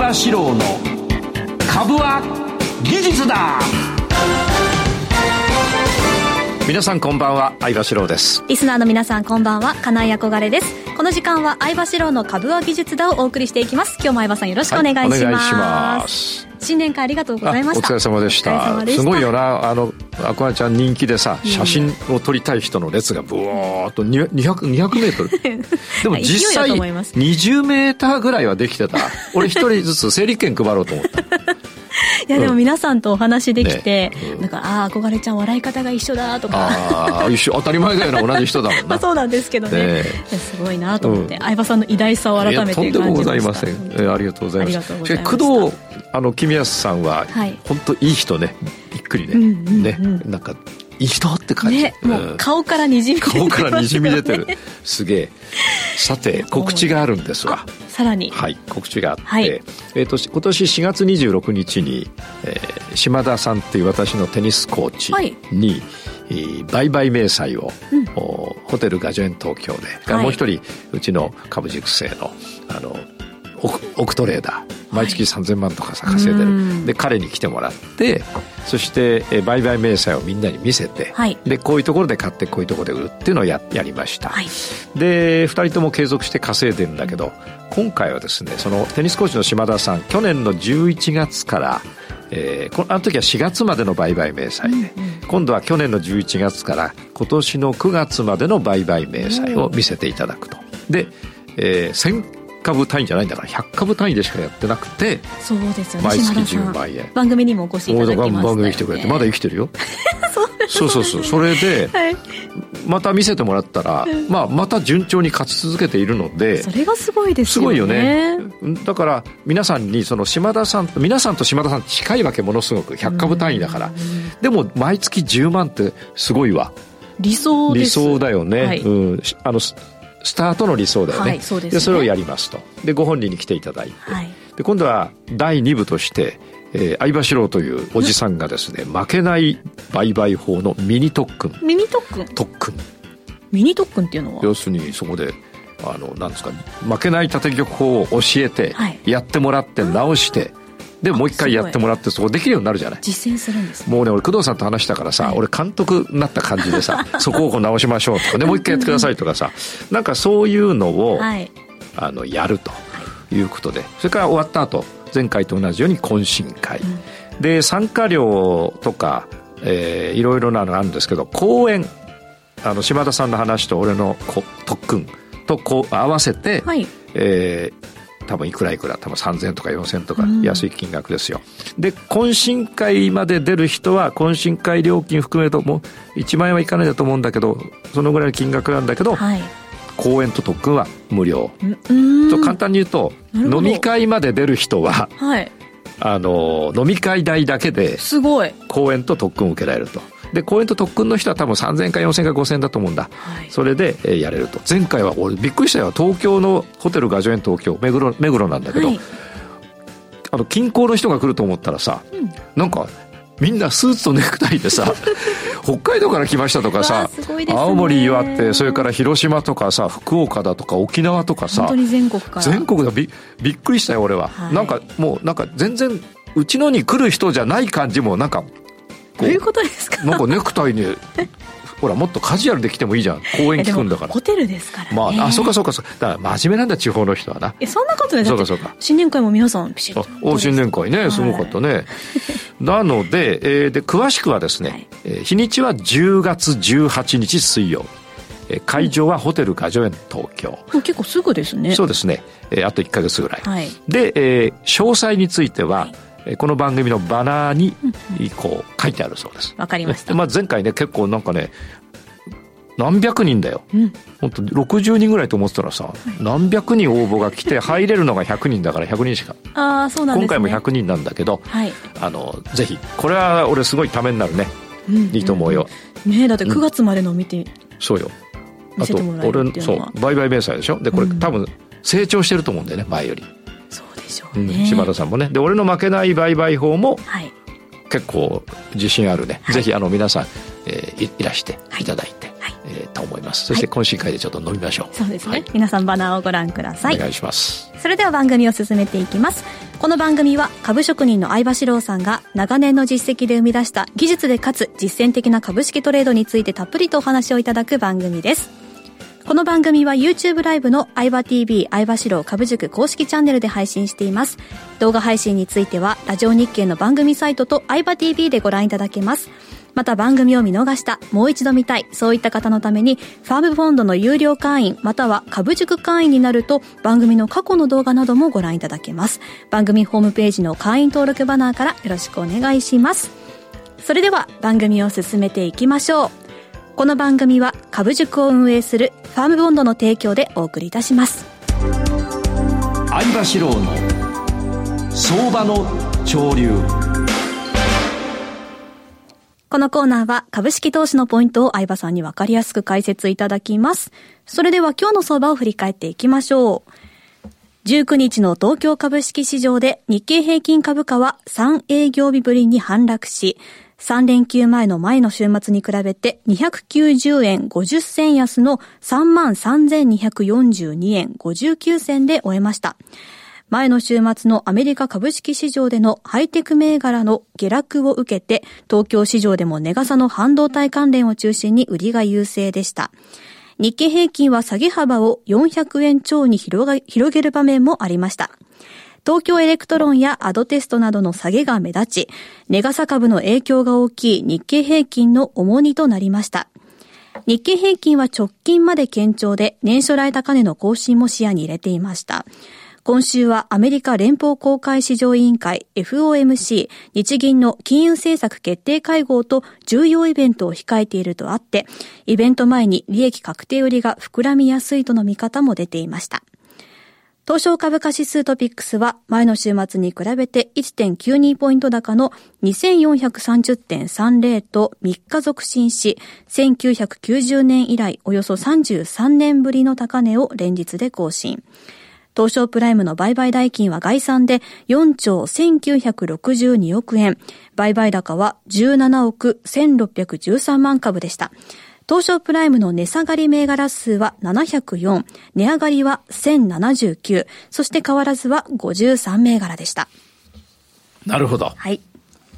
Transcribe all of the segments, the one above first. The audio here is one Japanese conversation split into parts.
場志郎の株は技術だ。皆さんこんばんは相場志郎です。リスナーの皆さんこんばんは金井憧れです。この時間は相場志郎の株は技術だをお送りしていきます。今日も相葉さんよろしくお願いします、はい、お願いします。新年会ありがとうございました。お疲れ様でした。すごいよな。あのアコアちゃん人気でさ写真を撮りたい人の列がブワーッと 200, 200メートル。でも実際20メーターぐらいはできてた。俺一人ずつ整理券配ろうと思った いやでも皆さんとお話できて、ね。うん、なんかああ憧れちゃん笑い方が一緒だとか。ああ一緒当たり前だよな同じ人だもんな。そうなんですけどね、ね、すごいなと思って、うん、相葉さんの偉大さを改めてとんでもございません、えー、ありがとうございます。工藤あの君安さんは、はい、本当いい人ね。びっくりね、うんうんうん、ね。なんかいい人って感じ、ね、もう顔からにじみ出てる、顔からにじみ出てる。すげえさて告知があるんですわさらに。はい告知があって、はい、えーと、今年4月26日に、えー、島田さんっていう私のテニスコーチに、はい売買明細を、うん、ホテルガジョエン東京で、はい、もう一人うちの株塾生のあのオクトレーダー。毎月3000万とかさ稼いでる、で彼に来てもらってそして売買明細をみんなに見せて、はい、でこういうところで買ってこういうところで売るっていうのをややりました、はい、で2人とも継続して稼いでるんだけど今回はですねそのテニスコーチの島田さん去年の11月からえー、あの時は4月までの売買明細で、うんうん、今度は去年の11月から今年の9月までの売買明細を見せていただくと。で、えー、株単位じゃないんだから100株単位でしかやってなくてそうですよね。毎月10万円。番組にもお越しいただきました、ね、番組来てくれて。まだ生きてるよ。そうそうそうそれで、はい、また見せてもらったら、まあ、また順調に勝ち続けているのでそれがすごいですよね。すごいよね。だから皆さんにその島田さん皆さんと島田さん近いわけものすごく100株単位だから。でも毎月10万ってすごいわ。理想理想だよね、はい、うん、あのスタートの理想だよね,、はい、そうです、ね、でそれをやりますと。でご本人に来ていただいて、はい、で今度は第2部としてえー、相場四郎というおじさんがですね、負けない売買法のミニ特訓。ミニ特訓？特訓。ミニ特訓っていうのは？要するにそこで、あの、なんですか、負けない縦玉法を教えて、はい、やってもらって直して、でもう一回やってもらってそこできるようになるじゃない？実践するんです、ね、もうね俺工藤さんと話したからさ、はい、俺監督になった感じでさ そこをこう直しましょうとか。でもう一回やってくださいとかさなんかそういうのを、はい、あのやるということで。それから終わった後前回と同じように懇親会、うん、で参加料とか、えー、いろいろなのがあるんですけど講演。あの島田さんの話と俺の特訓とこう合わせて、はい、えー、多分いくらいくら多分3000円とか4000円とか安い金額ですよ、うん、で懇親会まで出る人は懇親会料金含めるともう1万円はいかないだと思うんだけどそのぐらいの金額なんだけど、はい、講演と特訓は無料。と簡単に言うと飲み会まで出る人は、はい、あの飲み会代だけですごい。講演と特訓を受けられると。で講演と特訓の人は多分3000円か4000円か5000円だと思うんだ、はい、それで、えー、やれると。前回は俺びっくりしたよ。東京のホテルガジョエン東京目黒目黒なんだけど、はい、あの近郊の人が来ると思ったらさ、うん、なんかみんなスーツとネクタイでさ 北海道から来ましたとかさ、ね、青森岩手それから広島とかさ福岡だとか沖縄とかさ本当に全国から。全国だ。びびっくりしたよ俺は、はい、なんかもうなんか全然うちのに来る人じゃない感じもなんかどういうことですか？なんかネクタイにほらもっとカジュアルで来てもいいじゃん。公園聞くんだから。ホテルですから、ね、まああそうかそうかそうだから真面目なんだ地方の人はな。えそんなことないそうかそうか。新年会も皆さんピシッと。お新年会ね。すごかったね、はい、なので,、えー、で詳しくはですね、はい、えー、日にちは10月18日水曜。会場はホテルガジョエン東京。結構すぐですね。そうですね。えー、あと1か月ぐらい。はい、で、えー、詳細については、はいこの番組のバナーにこう書いてあるそうです。わかりました。まあ、前回ね結構なんかね何百人だよ、うん、本当60人ぐらいと思ってたらさ、はい、何百人応募が来て 入れるのが100人だから100人しか。あそうなん、ね、今回も100人なんだけど、はい、あのぜひこれは俺すごいためになるね、うん、いいと思うよ、うん、ねだって9月までの見て、うん、そうよあと俺そう売買明細でしょ？でこれ、多分成長してると思うんだよね前よりしょうね、うん、柴田さんもね。で俺の負けない売買法も、結構自信あるね、はい、ぜひあの皆さん、えー、いらしてい。ただいて、はい、えー、と思います。そして懇親会でちょっと飲みましょう、そうですね、皆さんバナーをご覧ください。お願いします。それでは番組を進めていきます。この番組は株職人の相場志郎さんが長年の実績で生み出した技術でかつ実践的な株式トレードについてたっぷりとお話をいただく番組です。この番組は YouTube ライブの相場 TV 相場志郎株塾公式チャンネルで配信しています。動画配信についてはラジオ日経の番組サイトと相場 TV でご覧いただけます。また番組を見逃した、もう一度見たい、そういった方のために、ファームフォンドの有料会員、または株塾会員になると、番組の過去の動画などもご覧いただけます。番組ホームページの会員登録バナーからよろしくお願いします。それでは番組を進めていきましょう。この番組は株塾を運営するファームボンドの提供でお送りいたします。相場志郎の相場の潮流。このコーナーは株式投資のポイントを相葉さんにわかりやすく解説いただきます。それでは今日の相場を振り返っていきましょう。19日の東京株式市場で日経平均株価は3営業日ぶりに反落し、3連休前の前の週末に比べて290円50銭安の33,242円59銭で終えました。前の週末のアメリカ株式市場でのハイテク銘柄の下落を受けて、東京市場でも値傘の半導体関連を中心に売りが優勢でした。日経平均は下げ幅を400円超に広げる場面もありました。東京エレクトロンやアドテストなどの下げが目立ち、値がさ株の影響が大きい日経平均の重荷となりました。日経平均は直近まで堅調で年初来高値の更新も視野に入れていました。今週はアメリカ連邦公開市場委員会 FOMC 日銀の金融政策決定会合と重要イベントを控えているとあって、イベント前に利益確定売りが膨らみやすいとの見方も出ていました。東証株価指数トピックスは前の週末に比べて1.92ポイント高の2430.30と3日続伸し、1990年以来およそ33年ぶりの高値を連日で更新。東証プライムの売買代金は概算で4兆1962億円。売買高は17億1613万株でした。東証プライムの値下がり銘柄数は704、値上がりは1079、そして変わらずは53銘柄でした。なるほど。はい。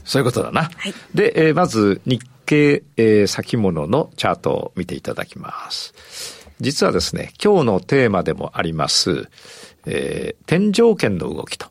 そういうことだな。はい、で、えー、まず日経、えー、先物のチャートを見ていただきます。実はですね、今日のテーマでもあります、えー、天井圏の動きと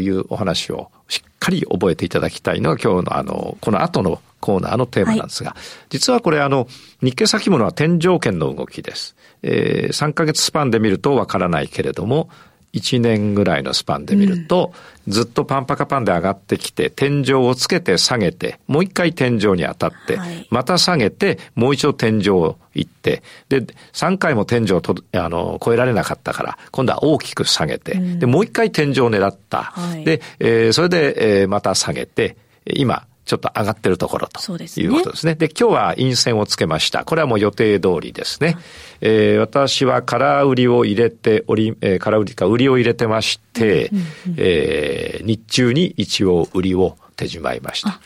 いうお話をしっかり覚えていただきたいのが今日のあの、この後のコーナーのテーマなんですが、はい、実はこれあの、日経先物は天井圏の動きです。えー、3ヶ月スパンで見るとわからないけれども、1年ぐらいのスパンで見ると、うん、ずっとパンパカパンで上がってきて、天井をつけて下げて、もう一回天井に当たって、はい、また下げて、もう一度天井を行って、で、3回も天井をとあの超えられなかったから、今度は大きく下げて、うん、で、もう一回天井を狙った。はい、で、えー、それで、えー、また下げて、今、ちょっと上がってるところということですね。で、ね、今日は陰線をつけました。これはもう予定通りですね。えー、私は空売りを入れており、えー、空売りか売りを入れてまして、うんうんうん、えー、日中に一応売りを手じまいました。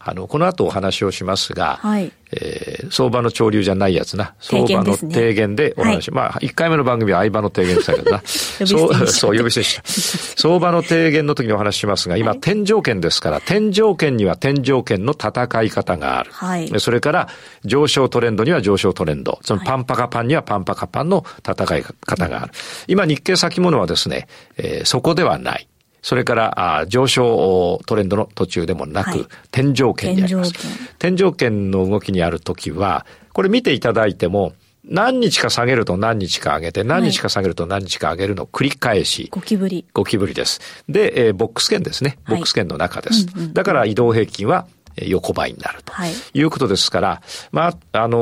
あの、この後お話をしますが、はい、えー、相場の潮流じゃないやつな。相場の提言でお話。ねはい、まあ、1回目の番組は相場の提言でしたけどな。そう、そう、呼び捨てした。相場の提言の時にお話ししますが、今、はい、天井圏ですから、天井圏には天井圏の戦い方がある。はい、それから、上昇トレンドには上昇トレンド。そのパンパカパンにはパンパカパンの戦い方がある。今、日経先物はですね、えー、そこではない。それからあ上昇トレンドの途中でもなく、はい、天井圏にあります。天井圏の動きにあるときは、これ見ていただいても、何日か下げると何日か上げて、何日か下げると何日か上げるのを繰り返し。ゴキブリ。ゴキブリです。で、えー、ボックス圏ですね。ボックス圏の中です。はいうんうん、だから移動平均は横ばいになるということですから、はい、まあ、あの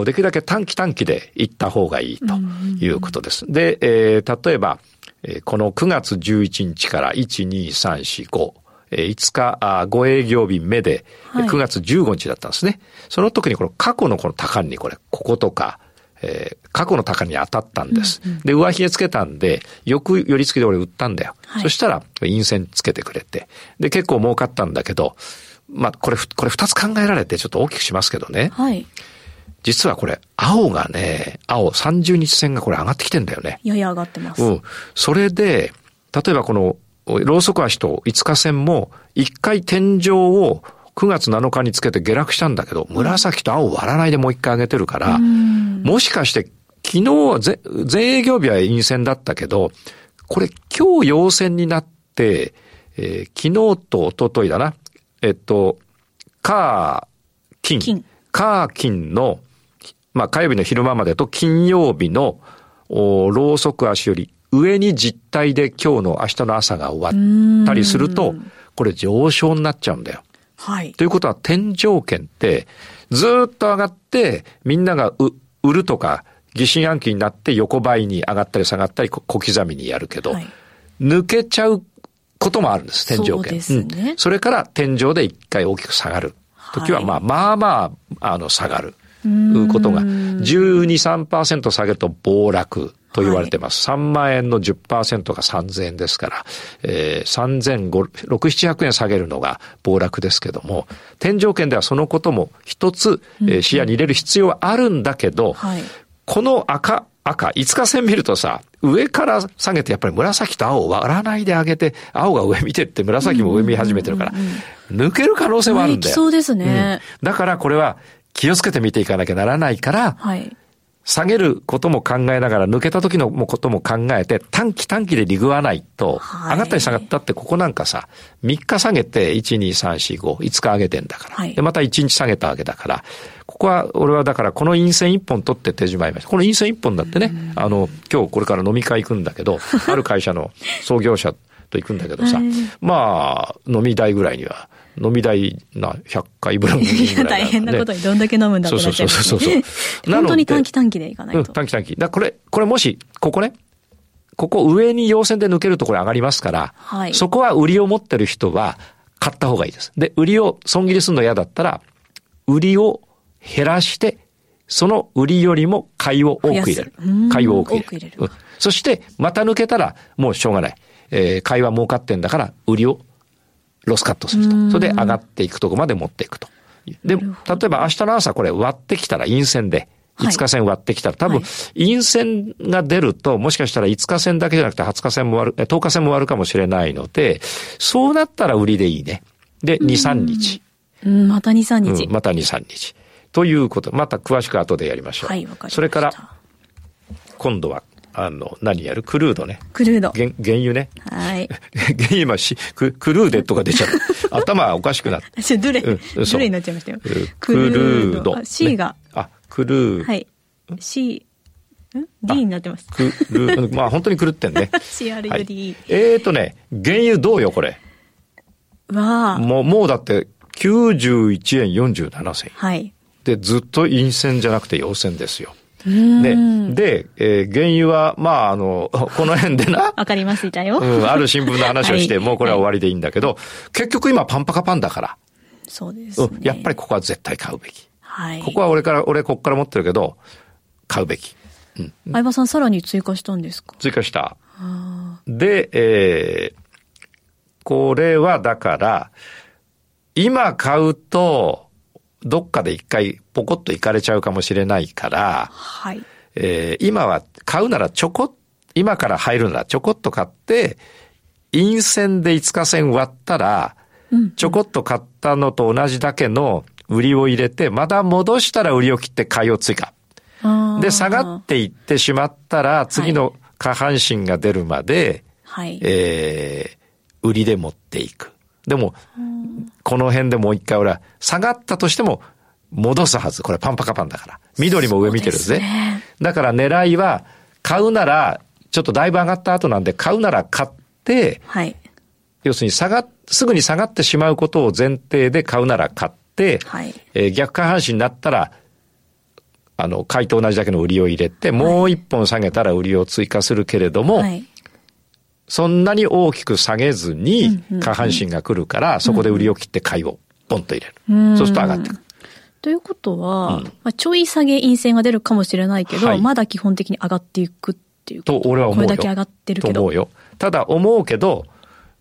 ー、できるだけ短期短期で行った方がいいということです。で、えー、例えば、この9月11日から1、2、3、4、5、5日、5営業日目で、9月15日だったんですね。その時にこの過去のこの高値にこれ、こことか、えー、過去の高値に当たったんです。うんうん、で、上髭つけたんで、よく寄り付きで俺売ったんだよ。はい、そしたら、陰線つけてくれて。で、結構儲かったんだけど、まあ、これ、これ二つ考えられてちょっと大きくしますけどね。はい。実はこれ、青がね、青30日線がこれ上がってきてんだよね。やや上がってます。うん。それで、例えばこのローソク足と5日線も一回天井を9月7日につけて下落したんだけど、紫と青割らないでもう一回上げてるから、もしかして昨日は全営業日は陰線だったけど、これ今日陽線になって、えー、昨日と一昨日だな。えっと、カー、金。金カー、金の、まあ火曜日の昼間までと金曜日の、ローソク足より上に実体で今日の明日の朝が終わったりすると、これ上昇になっちゃうんだよ。はい。ということは天井圏ってずっと上がってみんなが売るとか疑心暗鬼になって横ばいに上がったり下がったり小刻みにやるけど、はい、抜けちゃうこともあるんです、天井圏。そね、うん。それから天井で一回大きく下がる。時は、まあ、まあまあ、あの、下がる。ことが、12、3%下げると暴落と言われてます。はい、3万円の10%が3000円ですから、えー、3500、6、700円下げるのが暴落ですけども、天井圏ではそのことも一つ、えー、視野に入れる必要はあるんだけど、はい、この赤、赤、5日線見るとさ、上から下げてやっぱり紫と青を割らないであげて、青が上見てって紫も上見始めてるから、抜ける可能性はあるんだよ。そうですね、うん、だからこれは気をつけて見ていかなきゃならないから、はい、下げることも考えながら、抜けた時のことも考えて、短期短期でリグわないと、上がったり下がったって、ここなんかさ、3日下げて、1、2、3、4、5、5日上げてんだから。はい、で、また1日下げたわけだから、ここは、俺はだから、この陰線1本取って手締まいました。この陰線1本だってね、あの、今日これから飲み会行くんだけど、ある会社の創業者と行くんだけどさ、まあ、飲み代ぐらいには、飲み代な100回分ぐらい、ね、大変なことにどんだけ飲むんだってなっちゃう、ね、そうそうそうそう。本当に短期短期でいかないと。うん、短期短期。だこれ、これもし、ここね、ここ上に陽線で抜けるとこれ上がりますから、はい、そこは売りを持ってる人は買った方がいいです。で、売りを損切りするの嫌だったら、売りを減らして、その売りよりも買いを多く入れる。買いを多く入れる。うん、そして、また抜けたら、もうしょうがない。えー、買いは儲かってんだから、売りをロスカットすると。それで上がっていくとこまで持っていくと。で、例えば明日の朝これ割ってきたら陰線で、5日線割ってきたら、多分、陰線が出ると、もしかしたら5日線だけじゃなくて20日線も割る、10日線も割るかもしれないので、そうなったら売りでいいね。で、2、3日。うん、また2、3日、うん。また2、3日。ということ。また詳しく後でやりましょう。はい、わかりました。それから、今度はあの、何やる？クルードね。クルード。原原油ね。はい。原油今し、ククルーデとか出ちゃった。頭おかしくなった。どれ、うん、どれになっちゃいましたよ。クルード。C が、あ、クルー。はい。C、ん ?D になってます。クルー、まあ本当に狂ってんね。CRUD、はい。えーとね、原油どうよ、これ？わあ。もう、もうだって91円47銭。はい。で、ずっと陰線じゃなくて陽線ですよ。で、で、えー、原油は、まあ、あの、この辺でな。わかりましたよ。うん、ある新聞の話をして、はい、もうこれは終わりでいいんだけど、はい、結局今パンパカパンだから。そうです、ね、うん。やっぱりここは絶対買うべき。はい。ここは俺から、俺ここから持ってるけど、買うべき。うん。相葉さんさらに追加したんですか？追加した。で、えー、これはだから、今買うと、どっかで一回ポコッと行かれちゃうかもしれないから、はい。えー、今は買うならちょこ今から入るならちょこっと買って、陰線で5日線割ったら、ちょこっと買ったのと同じだけの売りを入れて、また戻したら売りを切って買いを追加。で、下がっていってしまったら、次の下半身が出るまで、はい、えー、売りで持っていく。でも、この辺でもう一回俺は下がったとしても戻すはず。これパンパカパンだから。緑も上見てるぜ。ね、だから狙いは、買うなら、ちょっとだいぶ上がった後なんで、買うなら買って、はい、要するに下が、すぐに下がってしまうことを前提で買うなら買って、はい、えー、逆下半身になったら、あの、買いと同じだけの売りを入れて、もう一本下げたら売りを追加するけれども、はいそんなに大きく下げずに下半身が来るから、そこで売りを切って買いをポンと入れる。そうすると上がってくる。ということは、うん、まあ、ちょい下げ陰線が出るかもしれないけど、はい、まだ基本的に上がっていくっていうと。と、俺は思うよ。これだけ上がってるけど。と思うよ。ただ思うけど、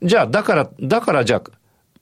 じゃあ、だから、だからじゃ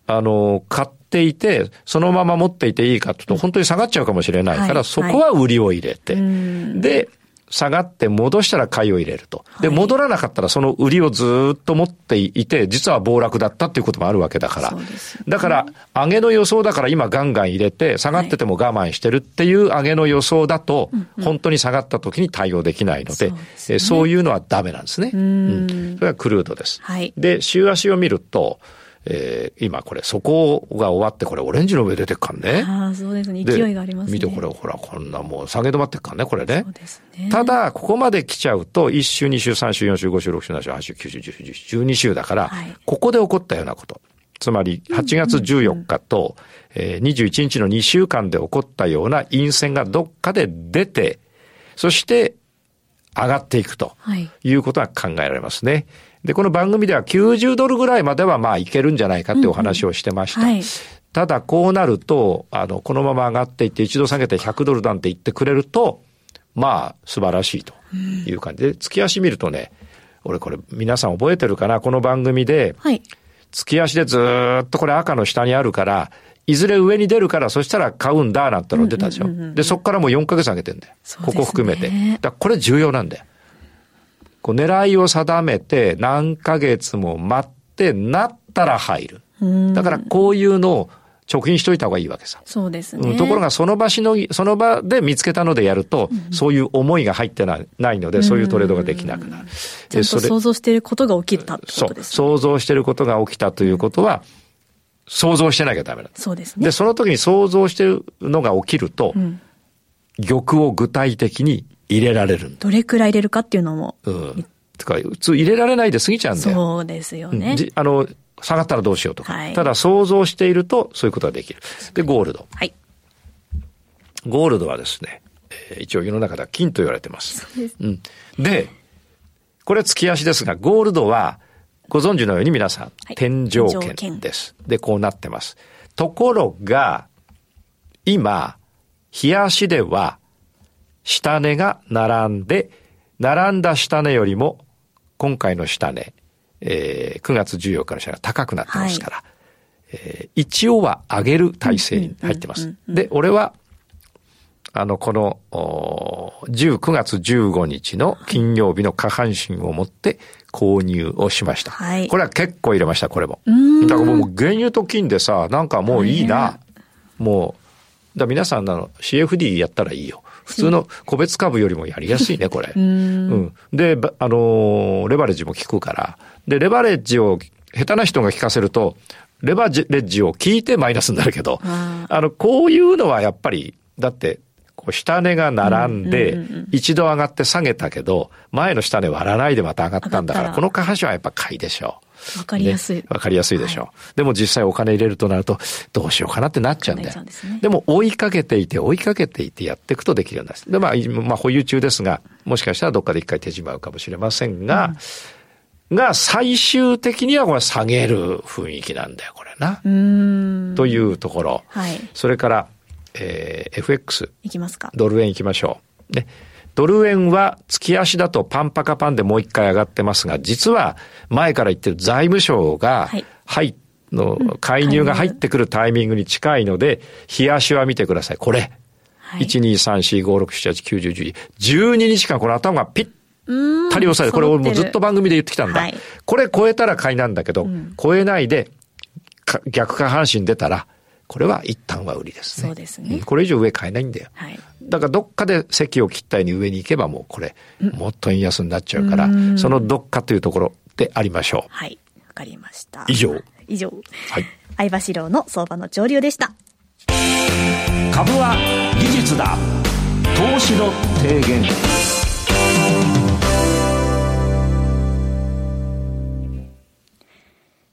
あ、あの、買っていて、そのまま持っていていいかというと、本当に下がっちゃうかもしれないから、はい、そこは売りを入れて、で、下がって戻したら買いを入れると。で、戻らなかったらその売りをずっと持っていて、実は暴落だったっていうこともあるわけだから。ね、だから、上げの予想だから今ガンガン入れて、下がってても我慢してるっていう上げの予想だと、本当に下がった時に対応できないので、そう、そういうのはダメなんですね。うん,、それはクルードです。はい、で、週足を見ると、えー、今これ、そこが終わって、これオレンジの上出てっかんね。ああ、そうですね。勢いがありますね。見てこれ、ほら、こんなもう下げ止まってっかんね、これね。そうですね。ただ、ここまで来ちゃうと、1週、2週、3週、4週、5週、6週、7週、8週、9週、10週、10週、12週だから、はい、ここで起こったようなこと。つまり、8月14日と、え21日の2週間で起こったような陰線がどっかで出て、そして上がっていくということは考えられますね。はいで、この番組では90ドルぐらいまではまあいけるんじゃないかってお話をしてました。うんうんはい、ただこうなると、あの、このまま上がっていって一度下げて100ドルなんて言ってくれると、まあ素晴らしいという感じで、月足見るとね、俺これ皆さん覚えてるかな？この番組で、はい、月足でずっとこれ赤の下にあるから、いずれ上に出るから、そしたら買うんだ、なんての出たでしょ。で、そこからもう4ヶ月上げてんだよ。ね、ここ含めて。だこれ重要なんだよ。こう狙いを定めて何ヶ月も待ってなったら入る。だからこういうのを貯金しといた方がいいわけさ。そうですね。ところがその場しのぎ、その場で見つけたのでやると、うん、そういう思いが入ってないないので、そういうトレードができなくなる。ちゃんと想像していることが起きたってことですね。そう。想像していることが起きたということは、想像してなきゃダメだ。そうですね。で、その時に想像してるのが起きると、うん、玉を具体的に入れられる。どれくらい入れるかっていうのも。うん。とか、普通入れられないで過ぎちゃうんだよ。そうですよね。うん、あの、下がったらどうしようとか。はい、ただ想像しているとそういうことができる。で、ゴールド。はい。ゴールドはですね、えー、一応世の中では金と言われてます。そうです。うん。で、これは月足ですが、ゴールドはご存知のように皆さん、はい、天井圏です。で、こうなってます。ところが、今、日足では、下値が並んで、並んだ下値よりも、今回の下値、えー、9月14日の下値が高くなってますから、はい、えー、一応は上げる体制に入ってます。で、俺は、あの、この、19月15日の金曜日の下半身を持って購入をしました。はい、これは結構入れました、これも。だからもう原油と金でさ、なんかもういいな。もう、だ皆さんの CFD やったらいいよ。普通の個別株よりもやりやすいね、これ。うん、で、あのレバレッジも効くから。で、レバレッジを下手な人が効かせると、レバレッジを聞いてマイナスになるけど、あの、こういうのはやっぱり、だって、こう下値が並んで、一度上がって下げたけど、前の下値割らないでまた上がったんだから、この下半身はやっぱ買いでしょう。わかりやすい。わ、かりやすいでしょう、はい、でも実際お金入れるとなると、どうしようかなってなっちゃうんだよ。でね、でも追いかけていて、追いかけていてやっていくとできるようになる。で、まあ、まあ、保有中ですが、もしかしたらどっかで一回手じまうかもしれませんが、うん、が、最終的にはこれ下げる雰囲気なんだよ、これな。というところ。はい。それから、えー、FX。いきますか。ドル円いきましょう。ね。ドル円は月足だとパンパカパンでもう一回上がってますが、実は前から言ってる財務省が、はい、の介入が入ってくるタイミングに近いので、日足は見てください。これ。はい、1、2、3、4、5、6、7、8、9、10、11。12日間この頭がピッタリ押さえて、これ俺もうずっと番組で言ってきたんだ。はい、これ超えたら買いなんだけど、うん、超えないで、逆下半身出たら、これは一旦は売りですね。そうですね。これ以上上買えないんだよ。はい。だからどっかで席を切ったように上に行けばもうこれ、もっと円安になっちゃうから、そのどっかというところでありましょう。はい。わかりました。以上。以上。はい。相場志郎の相場の潮流でした。株は技術だ。投資の提言。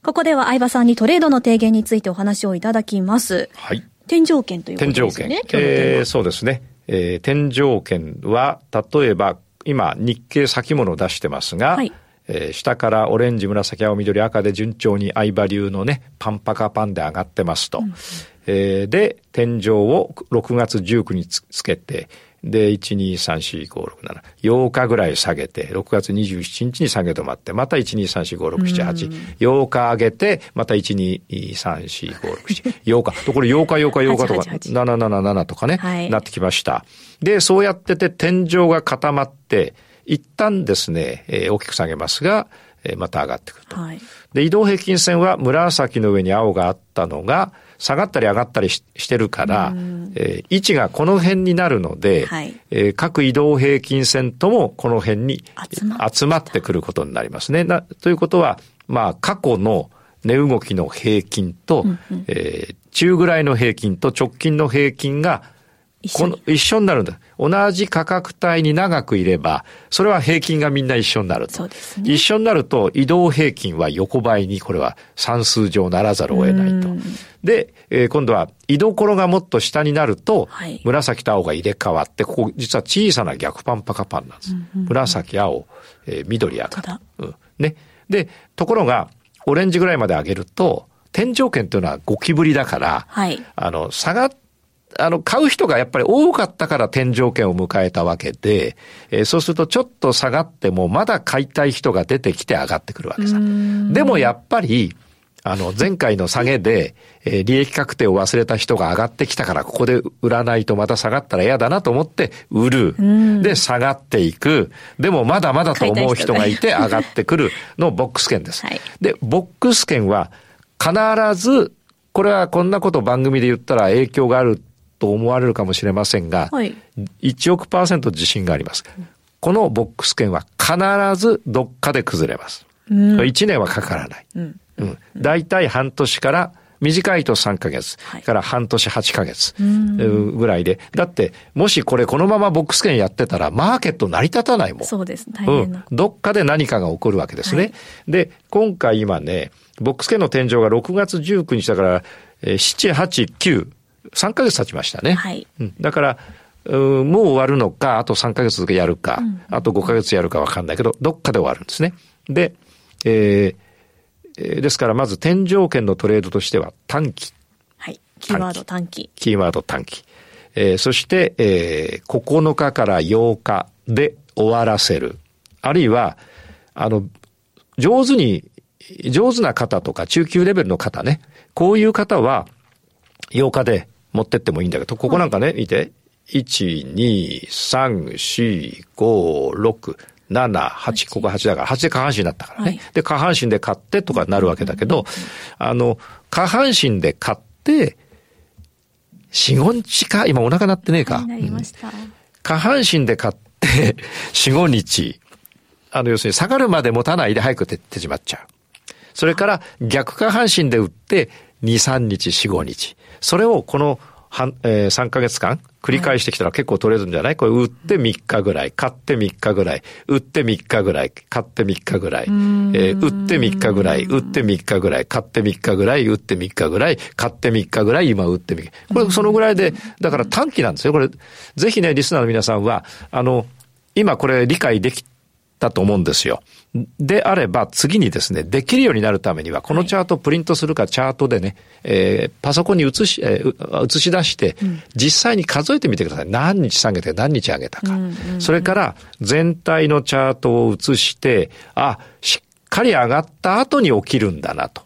ここでは相葉さんにトレードの提言についてお話をいただきます。はい。天井圏ということですね。天井圏。えー、そうですね。えー、天井圏は、例えば、今、日経先物を出してますが、はい、えー、下からオレンジ、紫、青、緑、赤で順調に相場流のね、パンパカパンで上がってますと。うん、えー、で、天井を6月19日つけて、で、1、2、3、4、5、6、7、8日ぐらい下げて、6月27日に下げ止まって、また1、2、3、4、5、6、7、8、8日上げて、また1、2、3、4、5、6、7、8日。と、これ8日、8日、8日とか、777とかね、はい、なってきました。で、そうやってて天井が固まって、一旦ですね、えー、大きく下げますが、えー、また上がってくると。はい、で、移動平均線は紫の上に青があったのが、下がったり上がったりしてるから、えー、位置がこの辺になるので、はい、えー、各移動平均線ともこの辺に集まってくることになりますね。なということは、まあ過去の値動きの平均と、うんうん、えー、中ぐらいの平均と直近の平均がこの一緒になるんだ。同じ価格帯に長くいれば、それは平均がみんな一緒になるそうですね。一緒になると移動平均は横ばいにこれは算数上ならざるを得ないと。で、えー、今度は居所がもっと下になると、はい、紫と青が入れ替わって、ここ実は小さな逆パンパカパンなんです。うんうんうん、紫、青、えー、緑、赤。うん。ね。で、ところが、オレンジぐらいまで上げると、天井圏というのはゴキブリだから、はい、あの、下がっあの、買う人がやっぱり多かったから天井圏を迎えたわけで、えー、そうするとちょっと下がってもまだ買いたい人が出てきて上がってくるわけさ。でもやっぱり、あの、前回の下げで、えー、利益確定を忘れた人が上がってきたから、ここで売らないとまた下がったら嫌だなと思って売る。で、下がっていく。でもまだまだと思う人がいて上がってくるのボックス券です。はい、で、ボックス券は必ず、これはこんなこと番組で言ったら影響があると思われるかもしれませんが、はい、1億パーセント自信があります。このボックス券は必ずどっかで崩れます。うん、1年はかからない。うん。うん。大体半年から短いと3ヶ月、はい、から半年8ヶ月ぐらいで。だって、もしこれこのままボックス券やってたら、マーケット成り立たないもん。そうです。大変な、うん。どっかで何かが起こるわけですね。はい、で、今回今ね、ボックス券の天井が6月19日だから、えー、7、8、9、3ヶ月経ちましたね。はい。うん、だから、うもう終わるのか、あと3ヶ月やるか、うん、あと5ヶ月やるかわかんないけど、どっかで終わるんですね。で、えー、ですからまず天井圏のトレードとしては短期。はい。キーワード短期。キーワード短期。えー、そして、えー、9日から8日で終わらせる。あるいは、あの、上手に、上手な方とか中級レベルの方ね、こういう方は8日で持ってってもいいんだけど、ここなんかね、見て。1、2、3、4、5、6、7、8、ここ8だから、8で下半身だったからね。はい、で、下半身で買ってとかなるわけだけど、あの、下半身で買って、4、5日か、今お腹鳴ってねえか？下半身で買って、4、5日。あの、要するに下がるまで持たないで早く手手じまっちゃう。それから逆下半身で売って、2、3日、4、5日。それをこの半、えー、3ヶ月間繰り返してきたら結構取れるんじゃない？これ売って3日ぐらい、買って3日ぐらい、売って3日ぐらい、買って3日ぐらい、えー、売って3日ぐらい、売って3日ぐらい、買って3日ぐらい、売って3日ぐらい、買って3日ぐらい、今売って3日。これそのぐらいで、だから短期なんですよ。これ、ぜひね、リスナーの皆さんは、あの、今これ理解できたと思うんですよ。であれば、次にですね、できるようになるためには、このチャートをプリントするか、チャートでね、えー、パソコンに映し、えー、映し出して、実際に数えてみてください。何日下げて何日上げたか。それから、全体のチャートを映して、あ、しっかり上がった後に起きるんだなと。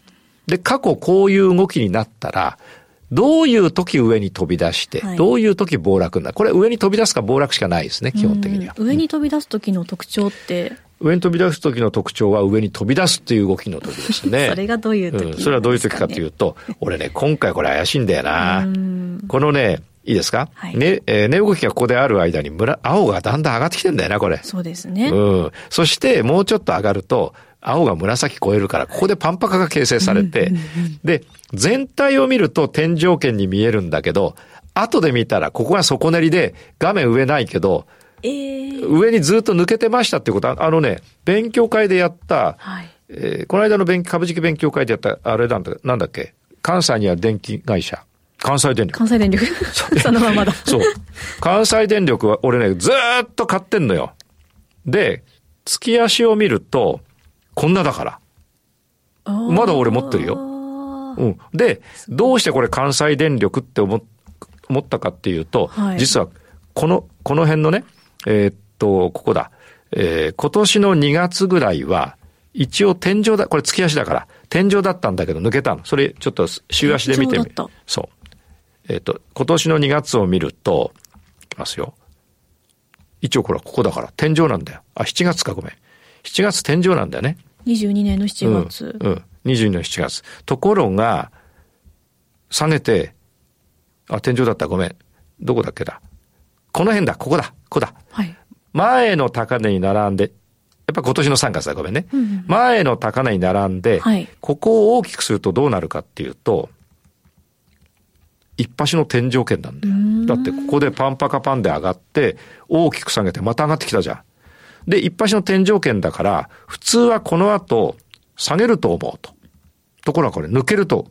で、過去こういう動きになったら、どういう時上に飛び出して、はい、どういう時暴落になる。これ上に飛び出すか暴落しかないですね、基本的には。上に飛び出す時の特徴って、上に飛び出す時の特徴は上に飛び出すっていう動きの時ですね。それがどういう時、ねうん、それはどういう時かというと、俺ね、今回これ怪しいんだよな。このね、いいですか、はい、ね、えー、値動きがここである間に村、青がだんだん上がってきてんだよな、これ。そうですね。うん。そして、もうちょっと上がると、青が紫超えるから、ここでパンパカが形成されて、で、全体を見ると天井圏に見えるんだけど、後で見たら、ここが底練りで、画面上ないけど、えー、上にずっと抜けてましたってことは、あのね、勉強会でやった、はい、えー、この間の勉株式勉強会でやった、あれなんだ、なんだっけ、関西にある電気会社。関西電力。関西電力。そのままだ。そう。関西電力は、俺ね、ずっと買ってんのよ。で、月足を見ると、こんなだから。まだ俺持ってるよ。うん。で、どうしてこれ関西電力って思思ったかっていうと、はい、実はこのこの辺のね、えー、っと、ここだ。えー、今年の2月ぐらいは、一応天井だ、これ月足だから、天井だったんだけど抜けたの。それちょっと週足で見てみる。そう。えっ、ー、と、今年の2月を見ると、いきますよ。一応これはここだから、天井なんだよ。あ、7月か、ごめん。7月天井なんだよね。22年の7月。うん。うん、22年の7月。ところが、下げて、あ、天井だった、ごめん。どこだっけだ。この辺だ、ここだ、ここだ。はい。前の高値に並んで、やっぱ今年の3月だ、ごめんね。うんうん、前の高値に並んで、はい、ここを大きくするとどうなるかっていうと、一発の天井圏なんだよ。だってここでパンパカパンで上がって、大きく下げてまた上がってきたじゃん。で、一発の天井圏だから、普通はこの後、下げると思うと。ところがこれ抜けると。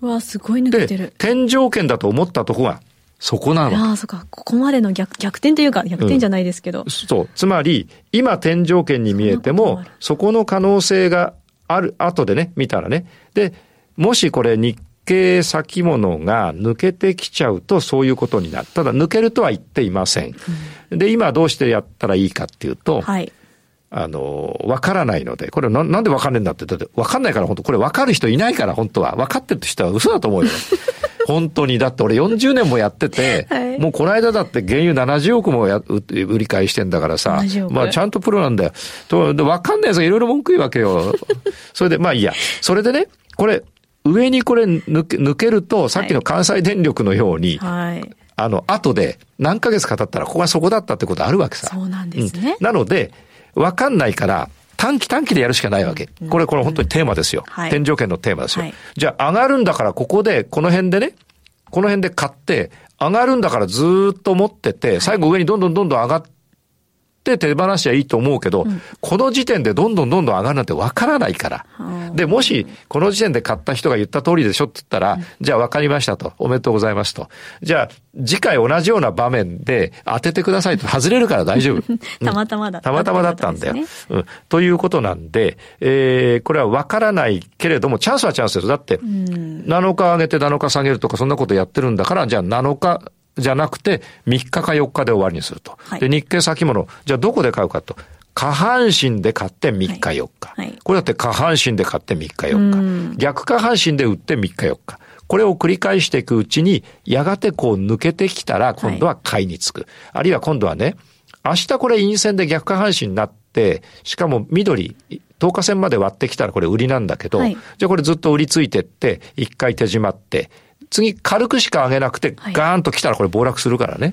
うわ、すごい抜けてる。天井圏だと思ったとこが、そこなの。ああ、そっか。ここまでの逆、逆転というか、逆転じゃないですけど。うん、そう。つまり、今天井圏に見えても、そこの可能性がある、後でね、見たらね。で、もしこれ日経先物が抜けてきちゃうとそういうことになる。ただ抜けるとは言っていません。うん、で、今どうしてやったらいいかっていうと、はい、あの、わからないので、これななんでわかんないんだって、だってわかんないから本当、これわかる人いないから本当は。わかってる人は嘘だと思うよ。本当に。だって俺40年もやってて、はい、もうこの間だって原油70億もや売り買いしてんだからさ、まあちゃんとプロなんだよ。と、わかんないやつがいろいろ文句言うわけよ。それで、まあいいや。それでね、これ、上にこれ抜け抜けると、さっきの関西電力のように、はい、あの、後で何ヶ月か経ったら、ここがそこだったってことあるわけさ。そうなんですね。うん、なので、わかんないから、短期短期でやるしかないわけ。これ、これ本当にテーマですよ。はい、天井圏のテーマですよ。はい、じゃあ、上がるんだから、ここで、この辺でね、この辺で買って、上がるんだからずっと持ってて、最後上にどんどんどんどん上がっって手放しはいいと思うけど、うん、この時点でどんどんどんどん上がるなんてわからないから。で、もし、この時点で買った人が言った通りでしょって言ったら、うん、じゃあ分かりましたと。おめでとうございますと。じゃあ、次回同じような場面で当ててくださいと。外れるから大丈夫。たまたまだった。たまたまだったんだよ。うん。ということなんで、えー、これは分からないけれども、チャンスはチャンスです。だって、7日上げて7日下げるとか、そんなことやってるんだから、じゃあ7日、じゃなくて、3日か4日で終わりにすると。はい、で、日経先物、じゃあどこで買うかと。下半身で買って3日4日。はいはい、これだって下半身で買って3日4日。逆下半身で売って3日4日。これを繰り返していくうちに、やがてこう抜けてきたら、今度は買いにつく。あるいは今度はね、明日これ陰線で逆下半身になって、しかも緑、10日線まで割ってきたらこれ売りなんだけど、じゃあこれずっと売りついてって、一回手締まって、次軽くしか上げなくて、ガーンと来たらこれ暴落するからね。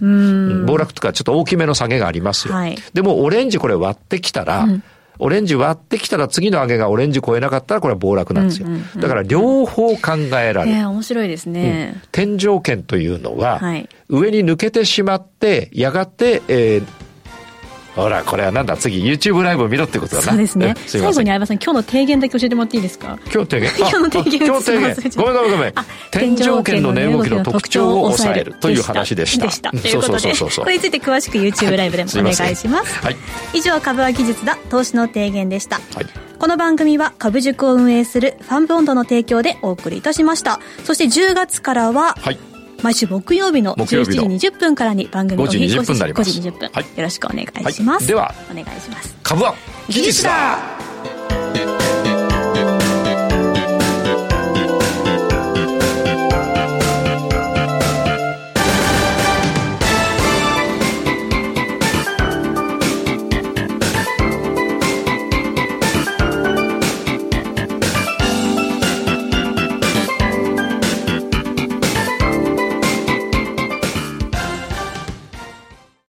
暴落とかちょっと大きめの下げがありますよ。はい、でもオレンジこれ割ってきたら、うんオレンジ割ってきたら次の上げがオレンジ超えなかったらこれは暴落なんですよ。だから両方考えられる。えー、面白いですね、うん、天井圏というのは、上に抜けてしまって、やがて、えー、ほら、これはなんだ、次、YouTube ライブを見ろってことだな。そうですね。す最後に相葉さん、今日の提言だけ教えてもらっていいですか？今日提言？今日の提言。今日提言？ごめんごめんごめん。天井圏の値動きの特徴を抑えるという話でした。でした。ということで、これについて詳しく YouTube ライブでもお願いします。はい。以上、株は技術だ、投資の提言でした。はい。この番組は株塾を運営するファンボンドの提供でお送りいたしました。そして10月からは、はい。毎週木曜日の17時20分からに番組を時5時20分、よろしくお願いします、はい、では。お願いします。株は技術だ。